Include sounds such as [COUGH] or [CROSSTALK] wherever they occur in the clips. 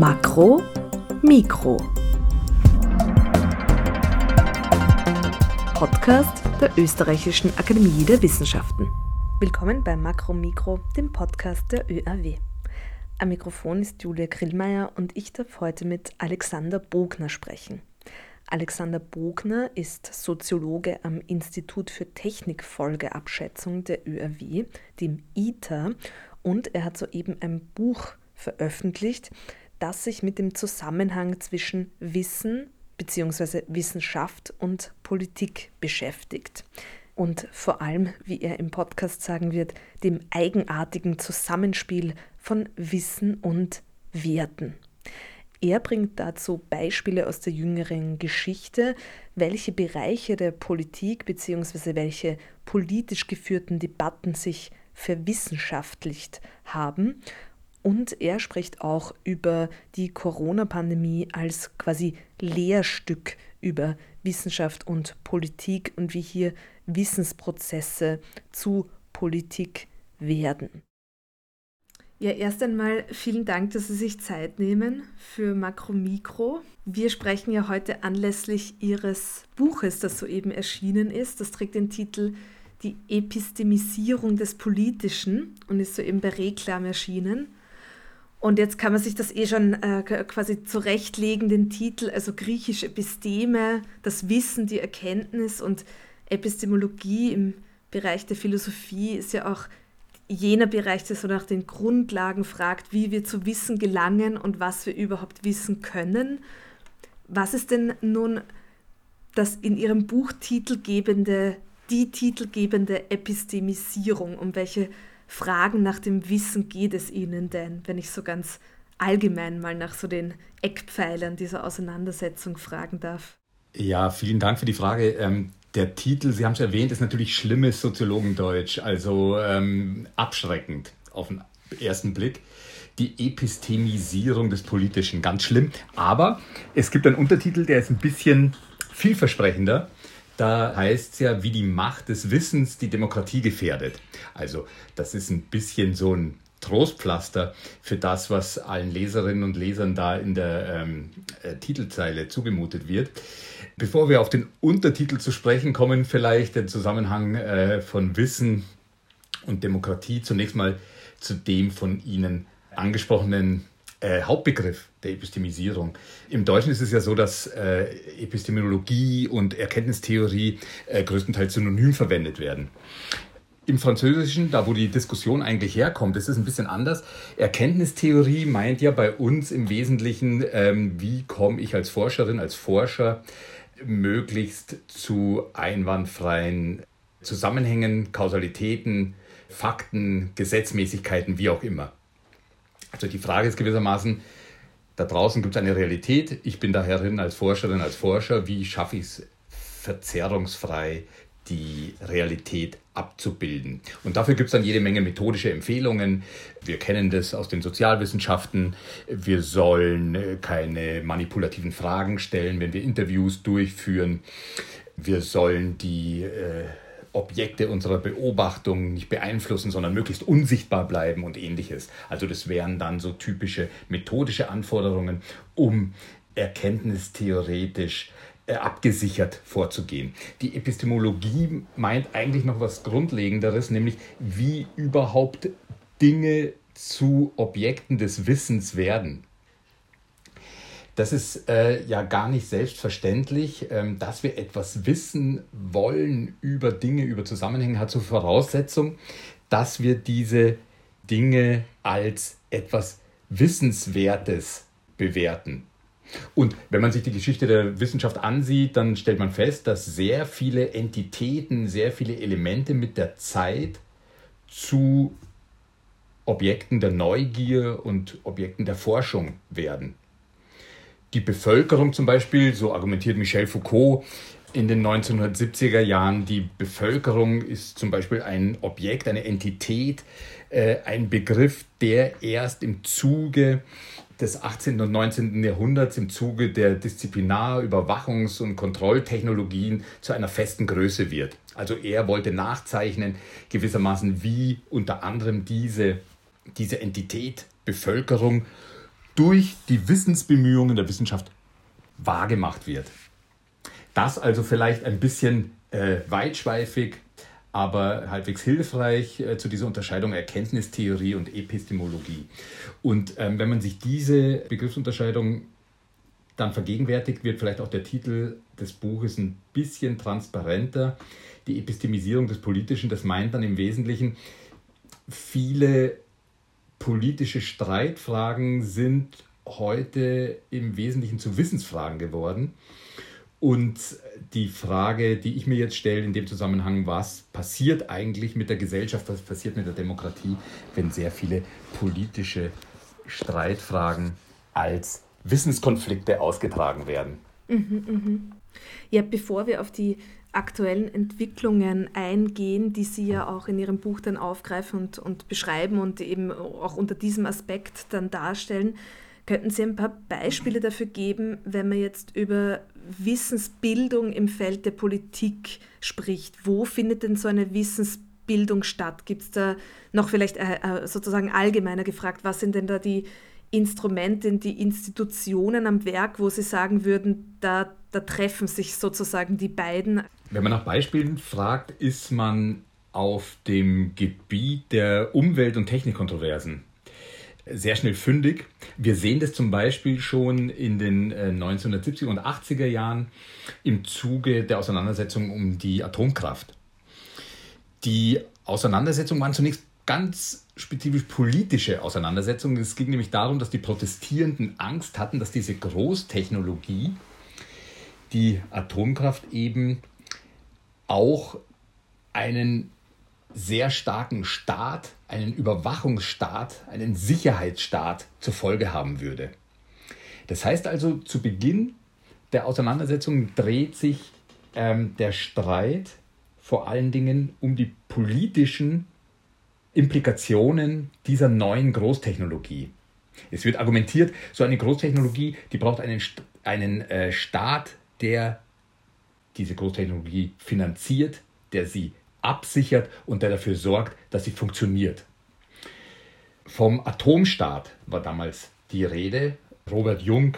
Makro, Mikro. Podcast der Österreichischen Akademie der Wissenschaften. Willkommen bei Makro Mikro, dem Podcast der ÖAW. Am Mikrofon ist Julia Grillmeier und ich darf heute mit Alexander Bogner sprechen. Alexander Bogner ist Soziologe am Institut für Technikfolgeabschätzung der ÖAW, dem ITER, und er hat soeben ein Buch veröffentlicht, das sich mit dem Zusammenhang zwischen Wissen bzw. Wissenschaft und Politik beschäftigt. Und vor allem, wie er im Podcast sagen wird, dem eigenartigen Zusammenspiel von Wissen und Werten. Er bringt dazu Beispiele aus der jüngeren Geschichte, welche Bereiche der Politik bzw. welche politisch geführten Debatten sich verwissenschaftlicht haben und er spricht auch über die Corona-Pandemie als quasi Lehrstück über Wissenschaft und Politik und wie hier Wissensprozesse zu Politik werden. Ja, erst einmal vielen Dank, dass Sie sich Zeit nehmen für Makro-Mikro. Wir sprechen ja heute anlässlich Ihres Buches, das soeben erschienen ist. Das trägt den Titel Die Epistemisierung des Politischen und ist soeben bei Reklam erschienen. Und jetzt kann man sich das eh schon äh, quasi zurechtlegen, den Titel, also griechische Episteme, das Wissen, die Erkenntnis und Epistemologie im Bereich der Philosophie ist ja auch jener Bereich, der so nach den Grundlagen fragt, wie wir zu Wissen gelangen und was wir überhaupt wissen können. Was ist denn nun das in Ihrem Buch titelgebende, die titelgebende Epistemisierung? Um welche Fragen nach dem Wissen geht es Ihnen denn, wenn ich so ganz allgemein mal nach so den Eckpfeilern dieser Auseinandersetzung fragen darf? Ja, vielen Dank für die Frage. Ähm, der Titel, Sie haben es erwähnt, ist natürlich schlimmes Soziologendeutsch, also ähm, abschreckend auf den ersten Blick. Die Epistemisierung des Politischen, ganz schlimm. Aber es gibt einen Untertitel, der ist ein bisschen vielversprechender. Da heißt es ja, wie die Macht des Wissens die Demokratie gefährdet. Also das ist ein bisschen so ein Trostpflaster für das, was allen Leserinnen und Lesern da in der ähm, äh, Titelzeile zugemutet wird. Bevor wir auf den Untertitel zu sprechen kommen, vielleicht der Zusammenhang äh, von Wissen und Demokratie zunächst mal zu dem von Ihnen angesprochenen äh, Hauptbegriff der Epistemisierung. Im Deutschen ist es ja so, dass äh, Epistemologie und Erkenntnistheorie äh, größtenteils synonym verwendet werden. Im Französischen, da wo die Diskussion eigentlich herkommt, ist es ein bisschen anders. Erkenntnistheorie meint ja bei uns im Wesentlichen, ähm, wie komme ich als Forscherin, als Forscher möglichst zu einwandfreien Zusammenhängen, Kausalitäten, Fakten, Gesetzmäßigkeiten, wie auch immer. Also die Frage ist gewissermaßen, da draußen gibt es eine Realität, ich bin daherin als Forscherin, als Forscher, wie schaffe ich es verzerrungsfrei, die Realität abzubilden. Und dafür gibt es dann jede Menge methodische Empfehlungen. Wir kennen das aus den Sozialwissenschaften. Wir sollen äh, keine manipulativen Fragen stellen, wenn wir Interviews durchführen. Wir sollen die äh, Objekte unserer Beobachtung nicht beeinflussen, sondern möglichst unsichtbar bleiben und ähnliches. Also das wären dann so typische methodische Anforderungen, um erkenntnistheoretisch äh, abgesichert vorzugehen. Die Epistemologie meint eigentlich noch was Grundlegenderes, nämlich wie überhaupt Dinge zu Objekten des Wissens werden. Das ist äh, ja gar nicht selbstverständlich, ähm, dass wir etwas wissen wollen über Dinge, über Zusammenhänge, hat zur Voraussetzung, dass wir diese Dinge als etwas Wissenswertes bewerten. Und wenn man sich die Geschichte der Wissenschaft ansieht, dann stellt man fest, dass sehr viele Entitäten, sehr viele Elemente mit der Zeit zu Objekten der Neugier und Objekten der Forschung werden die Bevölkerung zum Beispiel, so argumentiert Michel Foucault in den 1970er Jahren, die Bevölkerung ist zum Beispiel ein Objekt, eine Entität, äh, ein Begriff, der erst im Zuge des 18. und 19. Jahrhunderts im Zuge der Disziplinar-, Überwachungs- und Kontrolltechnologien zu einer festen Größe wird. Also er wollte nachzeichnen gewissermaßen, wie unter anderem diese, diese Entität Bevölkerung durch die Wissensbemühungen der Wissenschaft wahrgemacht wird. Das also vielleicht ein bisschen äh, weitschweifig, aber halbwegs hilfreich äh, zu dieser Unterscheidung Erkenntnistheorie und Epistemologie. Und ähm, wenn man sich diese Begriffsunterscheidung dann vergegenwärtigt, wird vielleicht auch der Titel des Buches ein bisschen transparenter. Die Epistemisierung des Politischen, das meint dann im Wesentlichen, viele politische Streitfragen sind heute im Wesentlichen zu Wissensfragen geworden. Und die Frage, die ich mir jetzt stelle in dem Zusammenhang, was passiert eigentlich mit der Gesellschaft, was passiert mit der Demokratie, wenn sehr viele politische Streitfragen als Wissenskonflikte ausgetragen werden? Mhm, mhm. Ja, bevor wir auf die aktuellen Entwicklungen eingehen, die Sie ja auch in Ihrem Buch dann aufgreifen und, und beschreiben und eben auch unter diesem Aspekt dann darstellen, Könnten Sie ein paar Beispiele dafür geben, wenn man jetzt über Wissensbildung im Feld der Politik spricht? Wo findet denn so eine Wissensbildung statt? Gibt es da noch vielleicht äh, äh, sozusagen allgemeiner gefragt, was sind denn da die Instrumente, die Institutionen am Werk, wo Sie sagen würden, da, da treffen sich sozusagen die beiden? Wenn man nach Beispielen fragt, ist man auf dem Gebiet der Umwelt- und Technikkontroversen sehr schnell fündig. Wir sehen das zum Beispiel schon in den 1970er äh, und 80er Jahren im Zuge der Auseinandersetzung um die Atomkraft. Die Auseinandersetzungen waren zunächst ganz spezifisch politische Auseinandersetzungen. Es ging nämlich darum, dass die Protestierenden Angst hatten, dass diese Großtechnologie, die Atomkraft eben auch einen sehr starken Staat, einen Überwachungsstaat, einen Sicherheitsstaat zur Folge haben würde. Das heißt also, zu Beginn der Auseinandersetzung dreht sich ähm, der Streit vor allen Dingen um die politischen Implikationen dieser neuen Großtechnologie. Es wird argumentiert, so eine Großtechnologie, die braucht einen, einen äh, Staat, der diese Großtechnologie finanziert, der sie absichert und der dafür sorgt, dass sie funktioniert. Vom Atomstaat war damals die Rede. Robert Jung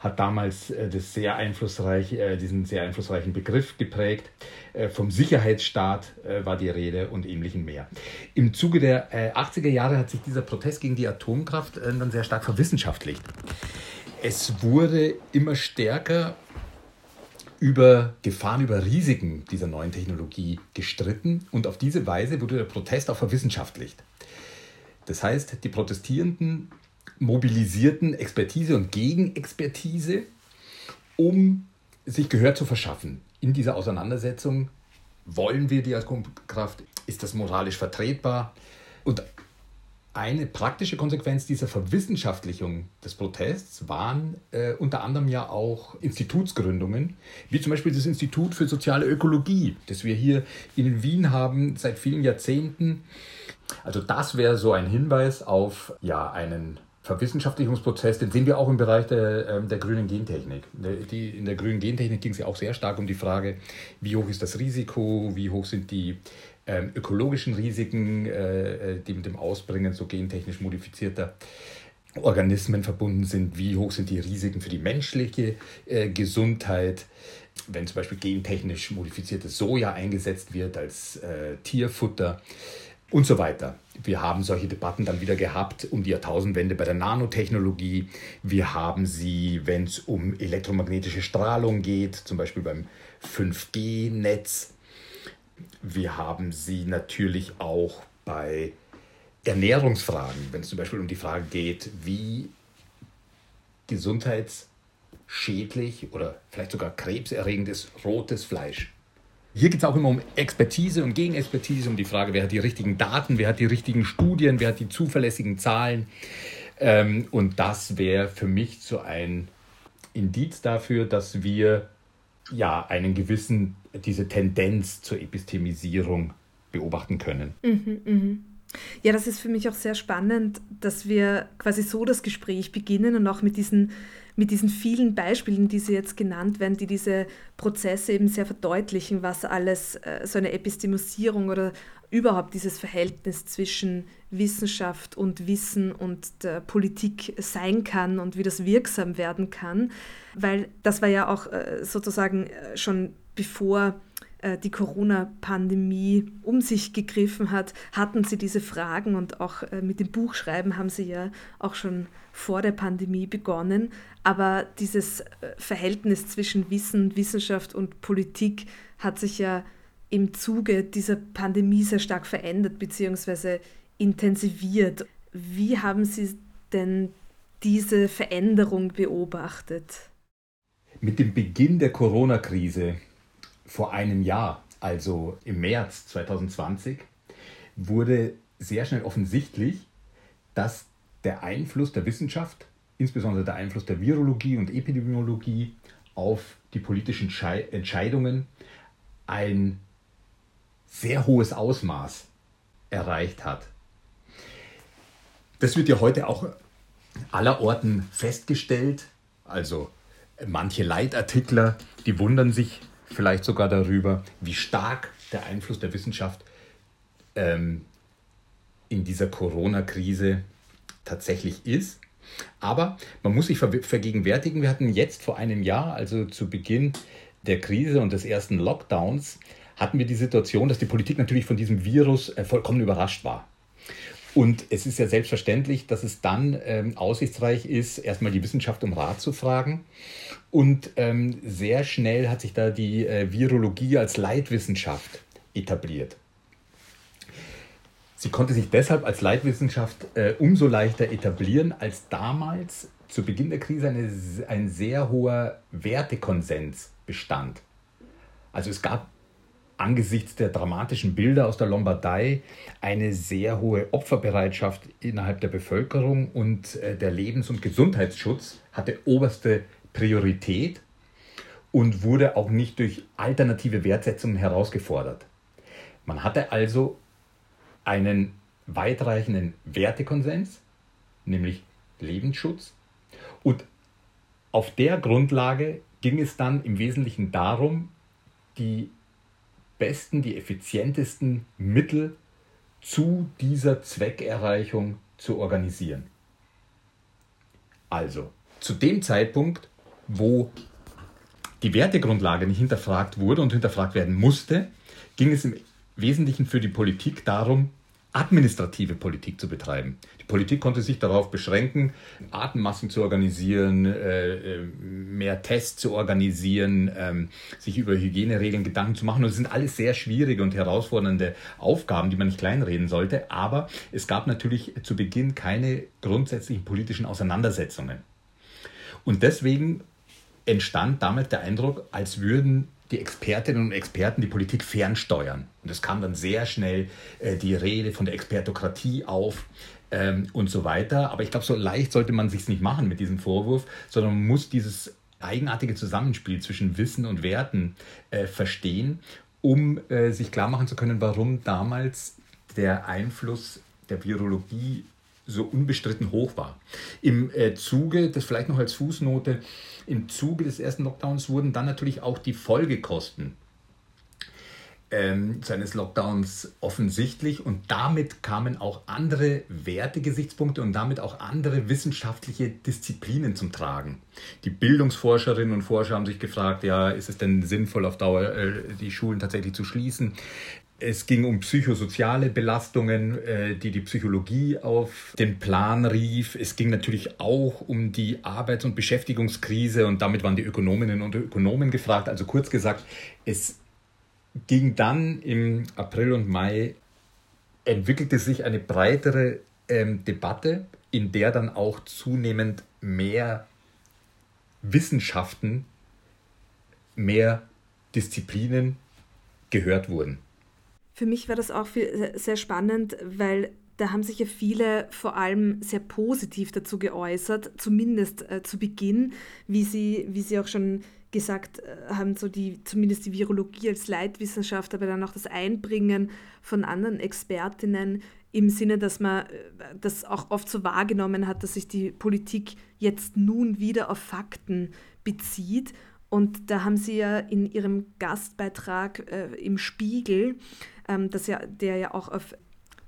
hat damals äh, das sehr einflussreich, äh, diesen sehr einflussreichen Begriff geprägt. Äh, vom Sicherheitsstaat war die Rede und ähnlichem mehr. Im Zuge der 80er Jahre hat sich dieser Protest gegen die Atomkraft dann sehr stark verwissenschaftlicht. Es wurde immer stärker über Gefahren, über Risiken dieser neuen Technologie gestritten und auf diese Weise wurde der Protest auch verwissenschaftlicht. Das heißt, die Protestierenden mobilisierten Expertise und Gegenexpertise, um sich Gehör zu verschaffen. In dieser Auseinandersetzung wollen wir die Atomkraft, ist das moralisch vertretbar? Und eine praktische Konsequenz dieser Verwissenschaftlichung des Protests waren äh, unter anderem ja auch Institutsgründungen, wie zum Beispiel das Institut für soziale Ökologie, das wir hier in Wien haben seit vielen Jahrzehnten. Also das wäre so ein Hinweis auf ja, einen Verwissenschaftlichungsprozess, den sehen wir auch im Bereich der, ähm, der grünen Gentechnik. Die, in der grünen Gentechnik ging es ja auch sehr stark um die Frage, wie hoch ist das Risiko, wie hoch sind die ähm, ökologischen Risiken, äh, äh, die mit dem Ausbringen so gentechnisch modifizierter Organismen verbunden sind, wie hoch sind die Risiken für die menschliche äh, Gesundheit, wenn zum Beispiel gentechnisch modifiziertes Soja eingesetzt wird als äh, Tierfutter und so weiter. Wir haben solche Debatten dann wieder gehabt um die Jahrtausendwende bei der Nanotechnologie. Wir haben sie, wenn es um elektromagnetische Strahlung geht, zum Beispiel beim 5G-Netz. Wir haben sie natürlich auch bei Ernährungsfragen, wenn es zum Beispiel um die Frage geht, wie gesundheitsschädlich oder vielleicht sogar krebserregend ist rotes Fleisch. Hier geht es auch immer um Expertise und Gegenexpertise, um die Frage, wer hat die richtigen Daten, wer hat die richtigen Studien, wer hat die zuverlässigen Zahlen. Ähm, und das wäre für mich so ein Indiz dafür, dass wir ja einen gewissen, diese Tendenz zur Epistemisierung beobachten können. Mhm, mh. Ja, das ist für mich auch sehr spannend, dass wir quasi so das Gespräch beginnen und auch mit diesen mit diesen vielen Beispielen, die Sie jetzt genannt werden, die diese Prozesse eben sehr verdeutlichen, was alles äh, so eine Epistemisierung oder überhaupt dieses Verhältnis zwischen Wissenschaft und Wissen und der Politik sein kann und wie das wirksam werden kann. Weil das war ja auch äh, sozusagen äh, schon bevor die Corona-Pandemie um sich gegriffen hat, hatten sie diese Fragen und auch äh, mit dem Buchschreiben haben sie ja auch schon vor der Pandemie begonnen. Aber dieses äh, Verhältnis zwischen Wissen, Wissenschaft und Politik hat sich ja im Zuge dieser Pandemie sehr stark verändert bzw. intensiviert. Wie haben Sie denn diese Veränderung beobachtet? Mit dem Beginn der Corona-Krise vor einem Jahr, also im März 2020, wurde sehr schnell offensichtlich, dass der Einfluss der Wissenschaft, insbesondere der Einfluss der Virologie und Epidemiologie auf die politischen Entscheidungen ein sehr hohes Ausmaß erreicht hat. Das wird ja heute auch allerorten festgestellt. Also manche Leitartikler, die wundern sich vielleicht sogar darüber, wie stark der Einfluss der Wissenschaft ähm, in dieser Corona-Krise tatsächlich ist. Aber man muss sich vergegenwärtigen, wir hatten jetzt vor einem Jahr, also zu Beginn der Krise und des ersten Lockdowns, hatten wir die Situation, dass die Politik natürlich von diesem Virus äh, vollkommen überrascht war. Und es ist ja selbstverständlich, dass es dann ähm, aussichtsreich ist, erstmal die Wissenschaft um Rat zu fragen. Und ähm, sehr schnell hat sich da die äh, Virologie als Leitwissenschaft etabliert. Sie konnte sich deshalb als Leitwissenschaft äh, umso leichter etablieren, als damals zu Beginn der Krise eine, ein sehr hoher Wertekonsens bestand. Also es gab angesichts der dramatischen Bilder aus der Lombardei eine sehr hohe Opferbereitschaft innerhalb der Bevölkerung und äh, der Lebens- und Gesundheitsschutz hatte oberste Priorität und wurde auch nicht durch alternative Wertsetzungen herausgefordert. Man hatte also einen weitreichenden Wertekonsens, nämlich Lebensschutz. Und auf der Grundlage ging es dann im Wesentlichen darum, die besten, die effizientesten Mittel zu dieser Zweckerreichung zu organisieren. Also, zu dem Zeitpunkt, wo die Wertegrundlage nicht hinterfragt wurde und hinterfragt werden musste, ging es im Wesentlichen für die Politik darum, administrative Politik zu betreiben. Die Politik konnte sich darauf beschränken, Atemmasken zu organisieren, äh, äh, mehr Tests zu organisieren, ähm, sich über Hygieneregeln Gedanken zu machen. Und das sind alles sehr schwierige und herausfordernde Aufgaben, die man nicht kleinreden sollte. Aber es gab natürlich zu Beginn keine grundsätzlichen politischen Auseinandersetzungen. Und deswegen entstand damit der Eindruck, als würden die Expertinnen und Experten die Politik fernsteuern. Und es kam dann sehr schnell äh, die Rede von der Expertokratie auf ähm, und so weiter. Aber ich glaube, so leicht sollte man sich nicht machen mit diesem Vorwurf, sondern man muss dieses eigenartige Zusammenspiel zwischen Wissen und Werten äh, verstehen, um äh, sich klar machen zu können, warum damals der Einfluss der Virologie so unbestritten hoch war. Im äh, Zuge, das vielleicht noch als Fußnote, im Zuge des ersten Lockdowns wurden dann natürlich auch die Folgekosten ähm, seines Lockdowns offensichtlich und damit kamen auch andere Wertegesichtspunkte und damit auch andere wissenschaftliche Disziplinen zum Tragen. Die Bildungsforscherinnen und Forscher haben sich gefragt, ja, ist es denn sinnvoll auf Dauer äh, die Schulen tatsächlich zu schließen? Es ging um psychosoziale Belastungen, äh, die die Psychologie auf den Plan rief. Es ging natürlich auch um die Arbeits- und Beschäftigungskrise und damit waren die Ökonominnen und Ökonomen gefragt. Also kurz gesagt, es ging dann im April und Mai, entwickelte sich eine breitere ähm, Debatte, in der dann auch zunehmend mehr Wissenschaften, mehr Disziplinen gehört wurden. Für mich war das auch viel, sehr spannend, weil da haben sich ja viele vor allem sehr positiv dazu geäußert, zumindest äh, zu Beginn, wie sie, wie sie auch schon gesagt äh, haben, so die, zumindest die Virologie als Leitwissenschaft, aber dann auch das Einbringen von anderen Expertinnen im Sinne, dass man äh, das auch oft so wahrgenommen hat, dass sich die Politik jetzt nun wieder auf Fakten bezieht. Und da haben Sie ja in Ihrem Gastbeitrag äh, im Spiegel, ähm, das ja, der ja auch auf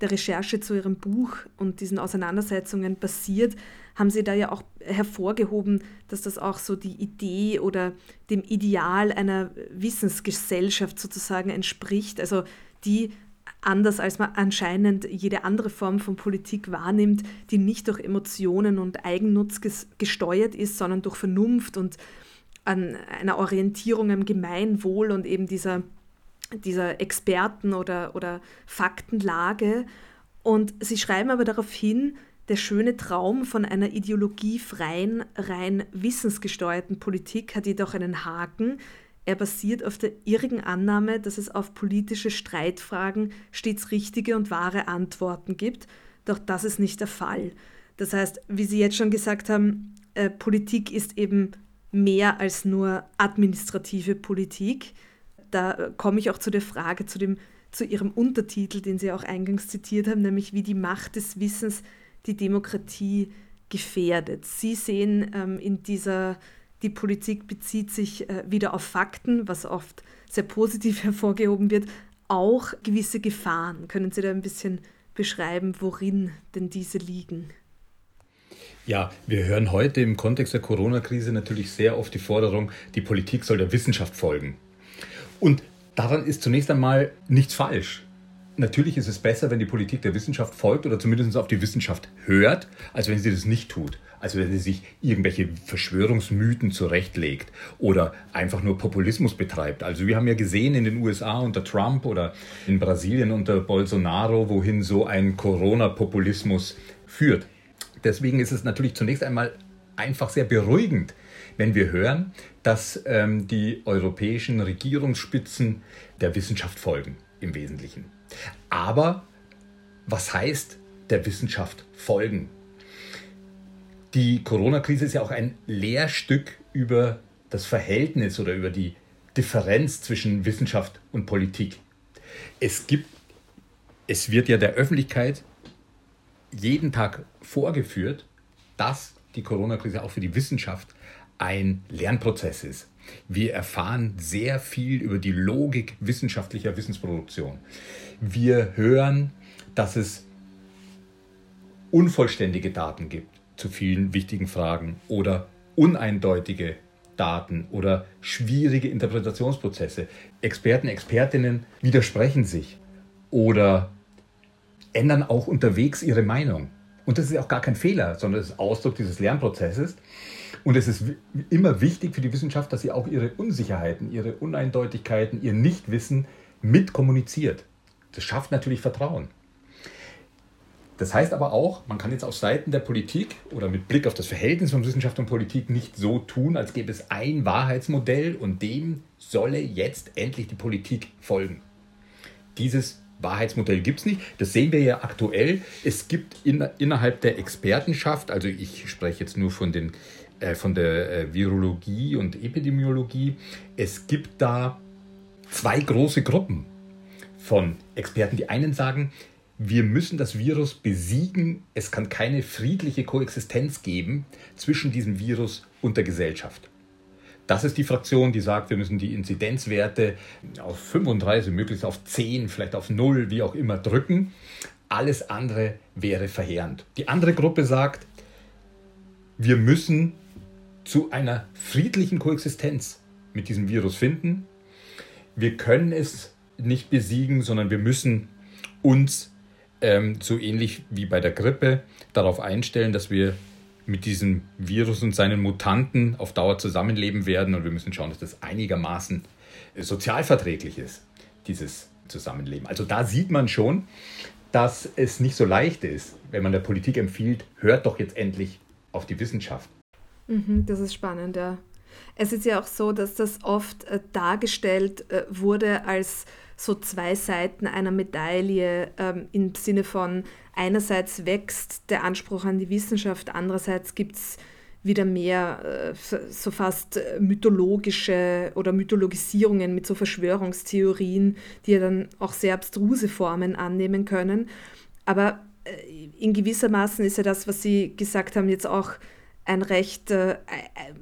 der Recherche zu Ihrem Buch und diesen Auseinandersetzungen basiert, haben Sie da ja auch hervorgehoben, dass das auch so die Idee oder dem Ideal einer Wissensgesellschaft sozusagen entspricht, also die anders als man anscheinend jede andere Form von Politik wahrnimmt, die nicht durch Emotionen und Eigennutz gesteuert ist, sondern durch Vernunft und an einer Orientierung am Gemeinwohl und eben dieser, dieser Experten- oder, oder Faktenlage. Und sie schreiben aber darauf hin, der schöne Traum von einer ideologiefreien, rein wissensgesteuerten Politik hat jedoch einen Haken. Er basiert auf der irrigen Annahme, dass es auf politische Streitfragen stets richtige und wahre Antworten gibt. Doch das ist nicht der Fall. Das heißt, wie Sie jetzt schon gesagt haben, äh, Politik ist eben mehr als nur administrative Politik. Da komme ich auch zu der Frage, zu, dem, zu Ihrem Untertitel, den Sie auch eingangs zitiert haben, nämlich wie die Macht des Wissens die Demokratie gefährdet. Sie sehen ähm, in dieser, die Politik bezieht sich äh, wieder auf Fakten, was oft sehr positiv [LAUGHS] hervorgehoben wird, auch gewisse Gefahren. Können Sie da ein bisschen beschreiben, worin denn diese liegen? Ja, wir hören heute im Kontext der Corona-Krise natürlich sehr oft die Forderung, die Politik soll der Wissenschaft folgen. Und daran ist zunächst einmal nichts falsch natürlich ist es besser, wenn die Politik der Wissenschaft folgt oder zumindest auf die Wissenschaft hört, als wenn sie das nicht tut. Also wenn sie sich irgendwelche Verschwörungsmythen zurechtlegt oder einfach nur Populismus betreibt. Also wir haben ja gesehen in den USA unter Trump oder in Brasilien unter Bolsonaro, wohin so ein Corona-Populismus führt. Deswegen ist es natürlich zunächst einmal einfach sehr beruhigend, wenn wir hören, dass ähm, die europäischen Regierungsspitzen der Wissenschaft folgen im Wesentlichen. Aber was heißt der Wissenschaft folgen? Die Corona-Krise ist ja auch ein Lehrstück über das Verhältnis oder über die Differenz zwischen Wissenschaft und Politik. Es gibt, es wird ja der Öffentlichkeit jeden Tag vorgeführt, dass die Corona-Krise auch für die Wissenschaft ein Lernprozess ist. Wir erfahren sehr viel über die Logik wissenschaftlicher Wissensproduktion. Wir hören, dass es unvollständige Daten gibt zu vielen wichtigen Fragen oder uneindeutige Daten oder schwierige Interpretationsprozesse. Experten, Expertinnen widersprechen sich oder ändern auch unterwegs ihre Meinung. Und das ist auch gar kein Fehler, sondern es ist Ausdruck dieses Lernprozesses. Und es ist immer wichtig für die Wissenschaft, dass sie auch ihre Unsicherheiten, ihre Uneindeutigkeiten, ihr Nichtwissen mit kommuniziert. Das schafft natürlich Vertrauen. Das heißt aber auch, man kann jetzt auf Seiten der Politik oder mit Blick auf das Verhältnis von Wissenschaft und Politik nicht so tun, als gäbe es ein Wahrheitsmodell und dem solle jetzt endlich die Politik folgen. Dieses Wahrheitsmodell gibt es nicht. Das sehen wir ja aktuell. Es gibt in, innerhalb der Expertenschaft, also ich spreche jetzt nur von den äh, von der äh, Virologie und Epidemiologie. Es gibt da zwei große Gruppen von Experten. Die einen sagen, wir müssen das Virus besiegen. Es kann keine friedliche Koexistenz geben zwischen diesem Virus und der Gesellschaft. Das ist die Fraktion, die sagt, wir müssen die Inzidenzwerte auf 35, möglichst auf 10, vielleicht auf 0, wie auch immer drücken. Alles andere wäre verheerend. Die andere Gruppe sagt, wir müssen zu einer friedlichen Koexistenz mit diesem Virus finden. Wir können es nicht besiegen, sondern wir müssen uns ähm, so ähnlich wie bei der Grippe darauf einstellen, dass wir mit diesem Virus und seinen Mutanten auf Dauer zusammenleben werden und wir müssen schauen, dass das einigermaßen äh, sozialverträglich ist, dieses Zusammenleben. Also da sieht man schon, dass es nicht so leicht ist, wenn man der Politik empfiehlt, hört doch jetzt endlich auf die Wissenschaft. Mhm, das ist spannend, ja. Es ist ja auch so, dass das oft äh, dargestellt äh, wurde als so zwei Seiten einer Medaille ähm, im Sinne von einerseits wächst der Anspruch an die Wissenschaft, andererseits gibt es wieder mehr äh, so fast mythologische oder Mythologisierungen mit so Verschwörungstheorien, die ja dann auch sehr abstruse Formen annehmen können. Aber äh, in gewissermaßen ist ja das, was Sie gesagt haben, jetzt auch ein recht äh,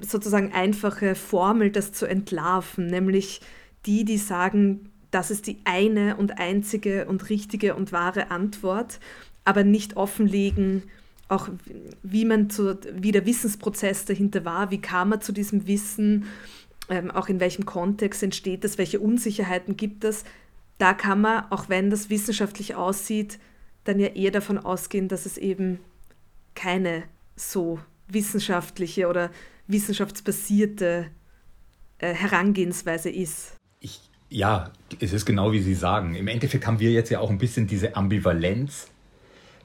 sozusagen einfache Formel, das zu entlarven, nämlich die, die sagen, das ist die eine und einzige und richtige und wahre Antwort, aber nicht offenlegen, auch wie man zu, wie der Wissensprozess dahinter war, wie kam man zu diesem Wissen, ähm, auch in welchem Kontext entsteht das, welche Unsicherheiten gibt es. Da kann man, auch wenn das wissenschaftlich aussieht, dann ja eher davon ausgehen, dass es eben keine so wissenschaftliche oder wissenschaftsbasierte äh, Herangehensweise ist. Ich, ja, es ist genau wie Sie sagen. Im Endeffekt haben wir jetzt ja auch ein bisschen diese Ambivalenz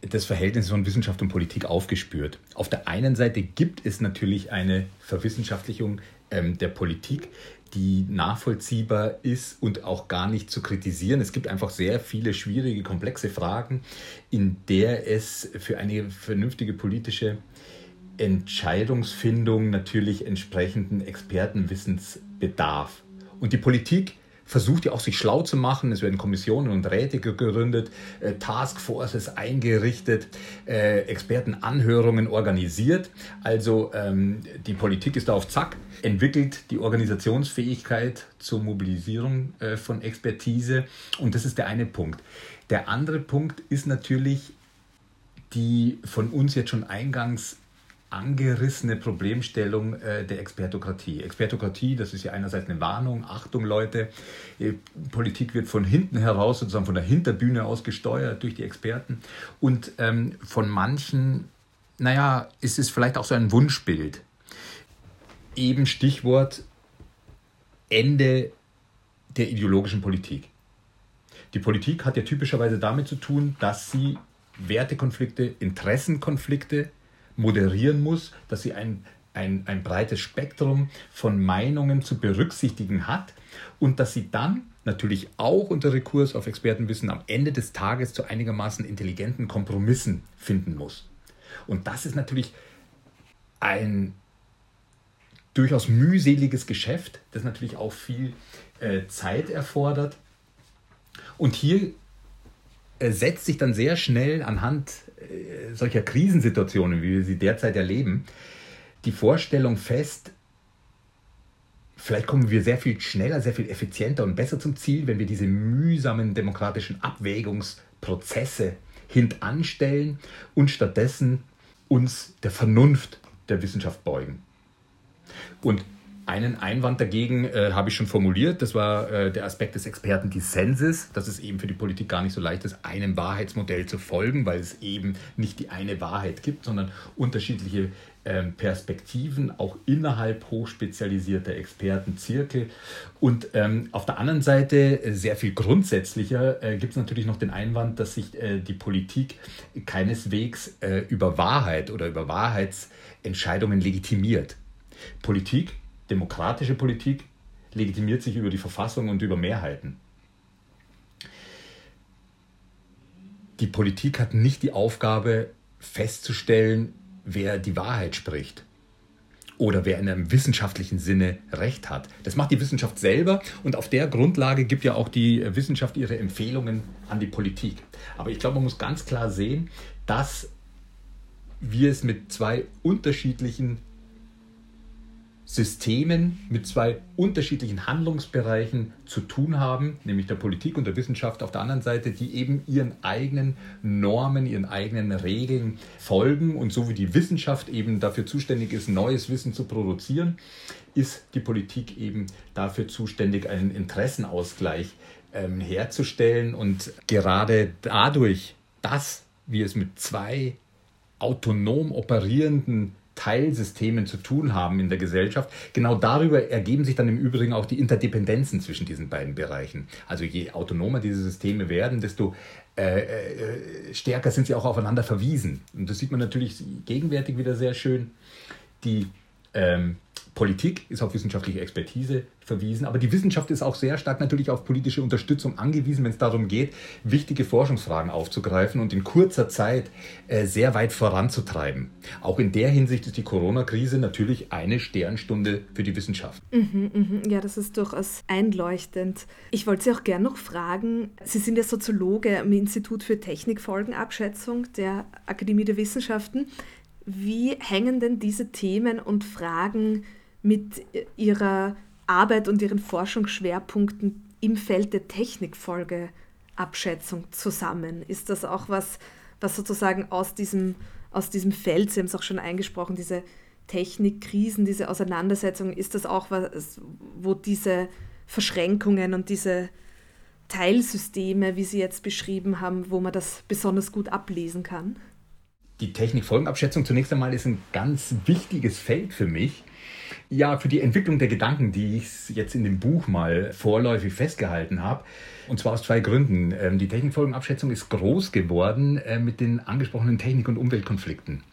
des Verhältnisses von Wissenschaft und Politik aufgespürt. Auf der einen Seite gibt es natürlich eine Verwissenschaftlichung ähm, der Politik, die nachvollziehbar ist und auch gar nicht zu kritisieren. Es gibt einfach sehr viele schwierige, komplexe Fragen, in der es für eine vernünftige politische Entscheidungsfindung natürlich entsprechenden Expertenwissens bedarf. Und die Politik versucht ja auch sich schlau zu machen. Es werden Kommissionen und Räte gegründet, äh, Taskforces eingerichtet, äh, Expertenanhörungen organisiert. Also ähm, die Politik ist da auf Zack, entwickelt die Organisationsfähigkeit zur Mobilisierung äh, von Expertise. Und das ist der eine Punkt. Der andere Punkt ist natürlich die von uns jetzt schon eingangs angerissene Problemstellung äh, der Expertokratie. Expertokratie, das ist ja einerseits eine Warnung, Achtung Leute, äh, Politik wird von hinten heraus, sozusagen von der Hinterbühne aus gesteuert durch die Experten. Und ähm, von manchen, naja, ist es vielleicht auch so ein Wunschbild. Eben Stichwort Ende der ideologischen Politik. Die Politik hat ja typischerweise damit zu tun, dass sie Wertekonflikte, Interessenkonflikte moderieren muss, dass sie ein, ein, ein breites Spektrum von Meinungen zu berücksichtigen hat und dass sie dann natürlich auch unter Rekurs auf Expertenwissen am Ende des Tages zu einigermaßen intelligenten Kompromissen finden muss. Und das ist natürlich ein durchaus mühseliges Geschäft, das natürlich auch viel äh, Zeit erfordert. Und hier äh, setzt sich dann sehr schnell anhand solcher Krisensituationen, wie wir sie derzeit erleben, die Vorstellung fest, vielleicht kommen wir sehr viel schneller, sehr viel effizienter und besser zum Ziel, wenn wir diese mühsamen demokratischen Abwägungsprozesse hintanstellen und stattdessen uns der Vernunft der Wissenschaft beugen. Und einen Einwand dagegen äh, habe ich schon formuliert. Das war äh, der Aspekt des Expertendissenses, dass es eben für die Politik gar nicht so leicht ist, einem Wahrheitsmodell zu folgen, weil es eben nicht die eine Wahrheit gibt, sondern unterschiedliche ähm, Perspektiven, auch innerhalb hochspezialisierter Expertenzirkel. Und ähm, auf der anderen Seite, äh, sehr viel grundsätzlicher, äh, gibt es natürlich noch den Einwand, dass sich äh, die Politik keineswegs äh, über Wahrheit oder über Wahrheitsentscheidungen legitimiert. Politik demokratische Politik legitimiert sich über die Verfassung und über Mehrheiten. Die Politik hat nicht die Aufgabe festzustellen, wer die Wahrheit spricht oder wer in einem wissenschaftlichen Sinne Recht hat. Das macht die Wissenschaft selber und auf der Grundlage gibt ja auch die Wissenschaft ihre Empfehlungen an die Politik. Aber ich glaube, man muss ganz klar sehen, dass wir es mit zwei unterschiedlichen Systemen mit zwei unterschiedlichen Handlungsbereichen zu tun haben, nämlich der Politik und der Wissenschaft auf der anderen Seite, die eben ihren eigenen Normen, ihren eigenen Regeln folgen. Und so wie die Wissenschaft eben dafür zuständig ist, neues Wissen zu produzieren, ist die Politik eben dafür zuständig, einen Interessenausgleich ähm, herzustellen. Und gerade dadurch, dass wir es mit zwei autonom operierenden Teilsystemen zu tun haben in der Gesellschaft. Genau darüber ergeben sich dann im Übrigen auch die Interdependenzen zwischen diesen beiden Bereichen. Also je autonomer diese Systeme werden, desto äh, äh, stärker sind sie auch aufeinander verwiesen. Und das sieht man natürlich gegenwärtig wieder sehr schön. Die ähm, Politik ist auf wissenschaftliche Expertise verwiesen, aber die Wissenschaft ist auch sehr stark natürlich auf politische Unterstützung angewiesen, wenn es darum geht, wichtige Forschungsfragen aufzugreifen und in kurzer Zeit äh, sehr weit voranzutreiben. Auch in der Hinsicht ist die Corona-Krise natürlich eine Sternstunde für die Wissenschaft. Mhm, mh. Ja, das ist durchaus einleuchtend. Ich wollte Sie auch gerne noch fragen, Sie sind ja Soziologe am Institut für Technikfolgenabschätzung der Akademie der Wissenschaften. Wie hängen denn diese Themen und Fragen mit ihrer Arbeit und ihren Forschungsschwerpunkten im Feld der Technikfolgeabschätzung zusammen? Ist das auch was, was sozusagen aus diesem, aus diesem Feld, Sie haben es auch schon eingesprochen, diese Technikkrisen, diese Auseinandersetzung, ist das auch was, wo diese Verschränkungen und diese Teilsysteme, wie Sie jetzt beschrieben haben, wo man das besonders gut ablesen kann? Die Technikfolgenabschätzung zunächst einmal ist ein ganz wichtiges Feld für mich, ja, für die Entwicklung der Gedanken, die ich jetzt in dem Buch mal vorläufig festgehalten habe. Und zwar aus zwei Gründen. Ähm, die Technikfolgenabschätzung ist groß geworden äh, mit den angesprochenen Technik- und Umweltkonflikten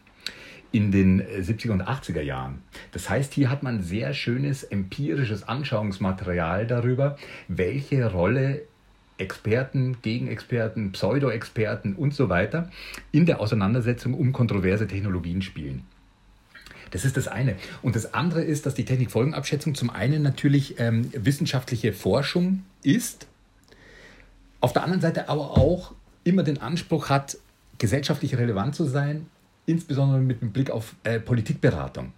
in den 70er äh, und 80er Jahren. Das heißt, hier hat man sehr schönes empirisches Anschauungsmaterial darüber, welche Rolle Experten, Gegenexperten, Pseudo-Experten und so weiter in der Auseinandersetzung um kontroverse Technologien spielen. Das ist das eine. Und das andere ist, dass die Technikfolgenabschätzung zum einen natürlich ähm, wissenschaftliche Forschung ist, auf der anderen Seite aber auch immer den Anspruch hat, gesellschaftlich relevant zu sein, insbesondere mit dem Blick auf äh, Politikberatung.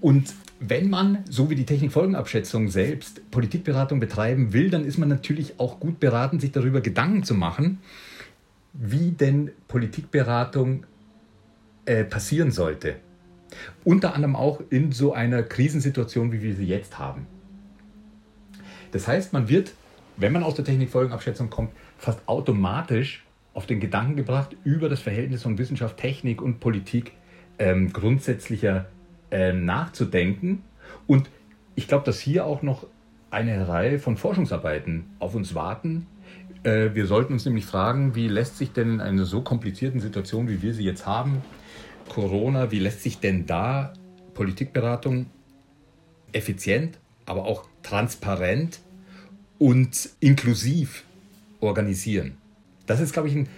Und wenn man, so wie die Technikfolgenabschätzung selbst, Politikberatung betreiben will, dann ist man natürlich auch gut beraten, sich darüber Gedanken zu machen, wie denn Politikberatung äh, passieren sollte. Unter anderem auch in so einer Krisensituation, wie wir sie jetzt haben. Das heißt, man wird, wenn man aus der Technikfolgenabschätzung kommt, fast automatisch auf den Gedanken gebracht, über das Verhältnis von Wissenschaft, Technik und Politik ähm, grundsätzlicher äh, nachzudenken. Und ich glaube, dass hier auch noch eine Reihe von Forschungsarbeiten auf uns warten. Äh, wir sollten uns nämlich fragen, wie lässt sich denn in einer so komplizierten Situation, wie wir sie jetzt haben, Corona, wie lässt sich denn da Politikberatung effizient, aber auch transparent und inklusiv organisieren? Das ist, glaube ich, ein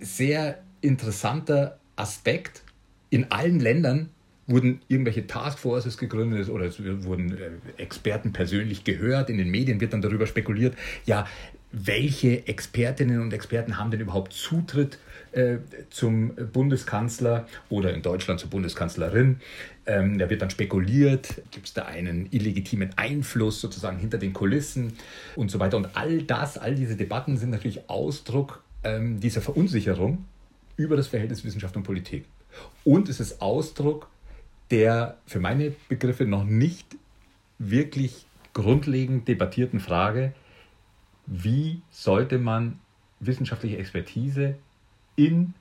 sehr interessanter Aspekt. In allen Ländern wurden irgendwelche Taskforces gegründet oder es wurden äh, Experten persönlich gehört. In den Medien wird dann darüber spekuliert, ja, welche Expertinnen und Experten haben denn überhaupt Zutritt äh, zum Bundeskanzler oder in Deutschland zur Bundeskanzlerin. Ähm, da wird dann spekuliert, gibt es da einen illegitimen Einfluss sozusagen hinter den Kulissen und so weiter. Und all das, all diese Debatten sind natürlich Ausdruck ähm, dieser Verunsicherung über das Verhältnis Wissenschaft und Politik. Und es ist Ausdruck der für meine Begriffe noch nicht wirklich grundlegend debattierten Frage, wie sollte man wissenschaftliche Expertise in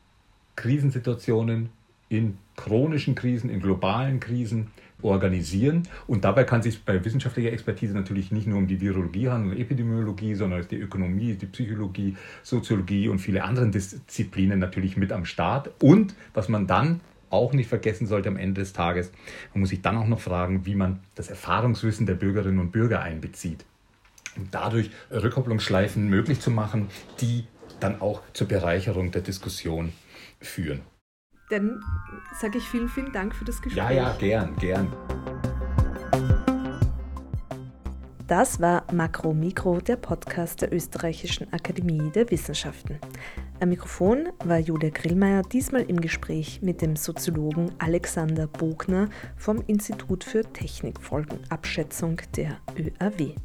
Krisensituationen, in chronischen Krisen, in globalen Krisen organisieren. Und dabei kann es sich bei wissenschaftlicher Expertise natürlich nicht nur um die Virologie handeln und Epidemiologie, sondern die Ökonomie, die Psychologie, Soziologie und viele andere Disziplinen natürlich mit am Start. Und was man dann auch nicht vergessen sollte am Ende des Tages, man muss sich dann auch noch fragen, wie man das Erfahrungswissen der Bürgerinnen und Bürger einbezieht. Um dadurch Rückkopplungsschleifen möglich zu machen, die dann auch zur Bereicherung der Diskussion führen. Dann sage ich vielen, vielen Dank für das Gespräch. Ja, ja, gern, gern. Das war Makro Mikro, der Podcast der Österreichischen Akademie der Wissenschaften. Am Mikrofon war Julia Grillmeier, diesmal im Gespräch mit dem Soziologen Alexander Bogner vom Institut für Technikfolgenabschätzung der ÖAW.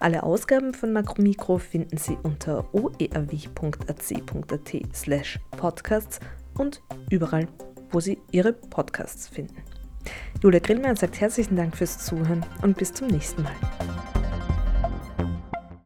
Alle Ausgaben von Makromikro finden Sie unter oerw.ac.at slash podcasts und überall, wo Sie Ihre Podcasts finden. Julia Grillmann sagt herzlichen Dank fürs Zuhören und bis zum nächsten Mal.